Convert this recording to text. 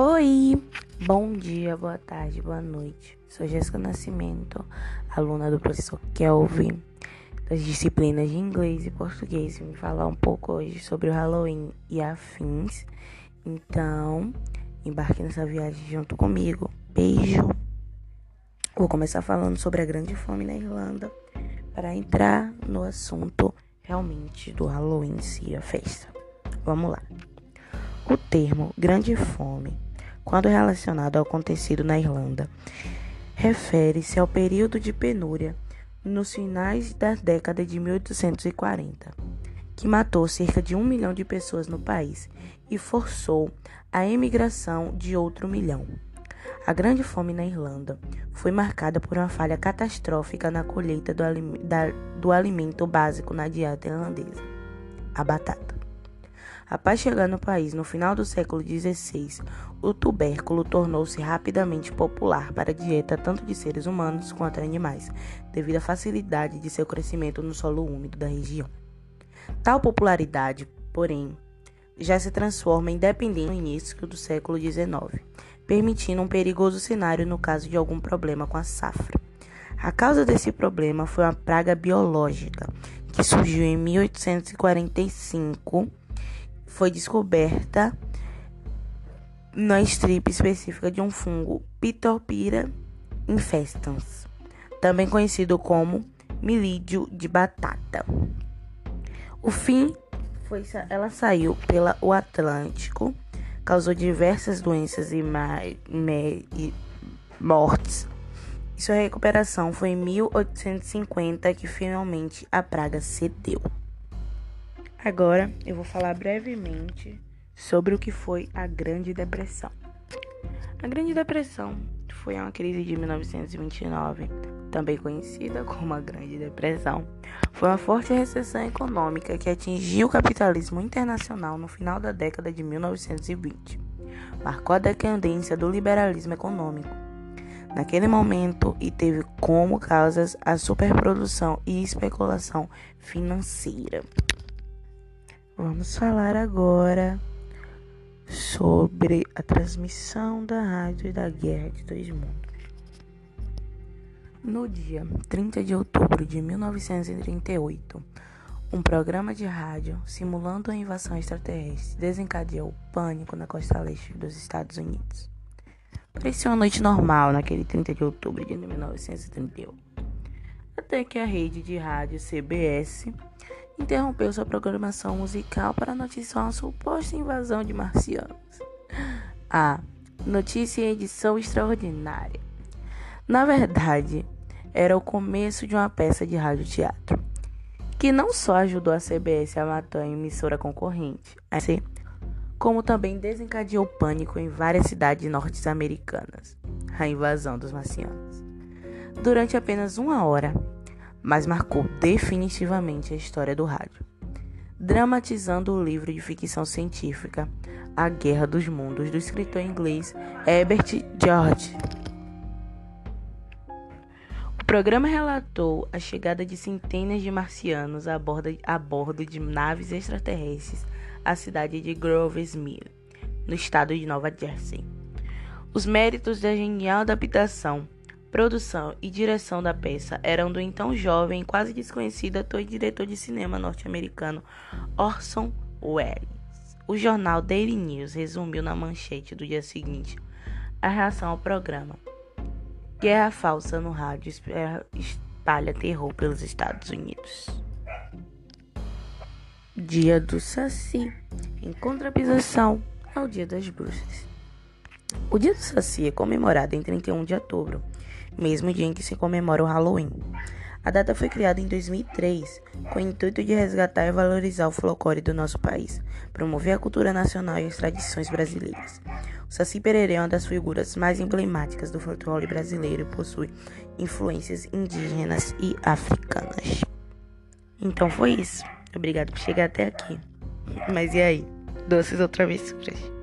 Oi, bom dia, boa tarde, boa noite. Sou Jéssica Nascimento, aluna do professor Kelvin, das disciplinas de inglês e português. Vim falar um pouco hoje sobre o Halloween e afins. Então, embarque nessa viagem junto comigo. Beijo! Vou começar falando sobre a grande fome na Irlanda para entrar no assunto realmente do Halloween si, a festa. Vamos lá. O termo grande fome quando relacionado ao acontecido na Irlanda. Refere-se ao período de penúria nos finais da década de 1840, que matou cerca de um milhão de pessoas no país e forçou a emigração de outro milhão. A Grande Fome na Irlanda foi marcada por uma falha catastrófica na colheita do, alimento básico na dieta irlandesa, a batata. Após chegar no país no final do século XVI, o tubérculo tornou-se rapidamente popular para a dieta tanto de seres humanos quanto animais, devido à facilidade de seu crescimento no solo úmido da região. Tal popularidade, porém, já se transforma em dependente no início do século XIX, permitindo um perigoso cenário no caso de algum problema com a safra. A causa desse problema foi uma praga biológica que surgiu em 1845 foi descoberta na strip específica de um fungo Pitopira infestans, também conhecido como milídio de batata. O fim foi ela saiu pelo Atlântico, causou diversas doenças e, e mortes. E sua recuperação foi em 1850 que finalmente a praga cedeu. Agora eu vou falar brevemente sobre o que foi a Grande Depressão. A Grande Depressão foi uma crise de 1929, também conhecida como a Grande Depressão. Foi uma forte recessão econômica que atingiu o capitalismo internacional no final da década de 1920. Marcou a decadência do liberalismo econômico naquele momento e teve como causas a superprodução e especulação financeira. Vamos falar agora sobre a transmissão da rádio e da Guerra de Dois Mundos. No dia 30 de outubro de 1938, um programa de rádio simulando a invasão extraterrestre desencadeou pânico na costa leste dos Estados Unidos. Parecia uma noite normal naquele 30 de outubro de 1938, até que a rede de rádio CBS interrompeu sua programação musical para noticiar uma suposta invasão de marcianos. A notícia em edição extraordinária. Na verdade, era o começo de uma peça de rádio-teatro, que não só ajudou a CBS a matar a emissora concorrente, assim, como também desencadeou pânico em várias cidades norte-americanas, a invasão dos marcianos. Durante apenas uma hora, mas marcou definitivamente a história do rádio, dramatizando o livro de ficção científica A Guerra dos Mundos do escritor inglês Herbert George. O programa relatou a chegada de centenas de marcianos a bordo, a bordo de naves extraterrestres à cidade de Grovesmere, no estado de Nova Jersey. Os méritos da genial adaptação Produção e direção da peça eram do então jovem, quase desconhecido ator e diretor de cinema norte-americano Orson Welles. O jornal Daily News resumiu na manchete do dia seguinte a reação ao programa. Guerra falsa no rádio espalha terror pelos Estados Unidos. Dia do Saci. Em contraposição ao Dia das Bruxas. O Dia do Saci é comemorado em 31 de outubro mesmo dia em que se comemora o Halloween. A data foi criada em 2003 com o intuito de resgatar e valorizar o folclore do nosso país, promover a cultura nacional e as tradições brasileiras. O Saci Pererê é uma das figuras mais emblemáticas do folclore brasileiro e possui influências indígenas e africanas. Então foi isso. Obrigado por chegar até aqui. Mas e aí? Doces ou travessuras?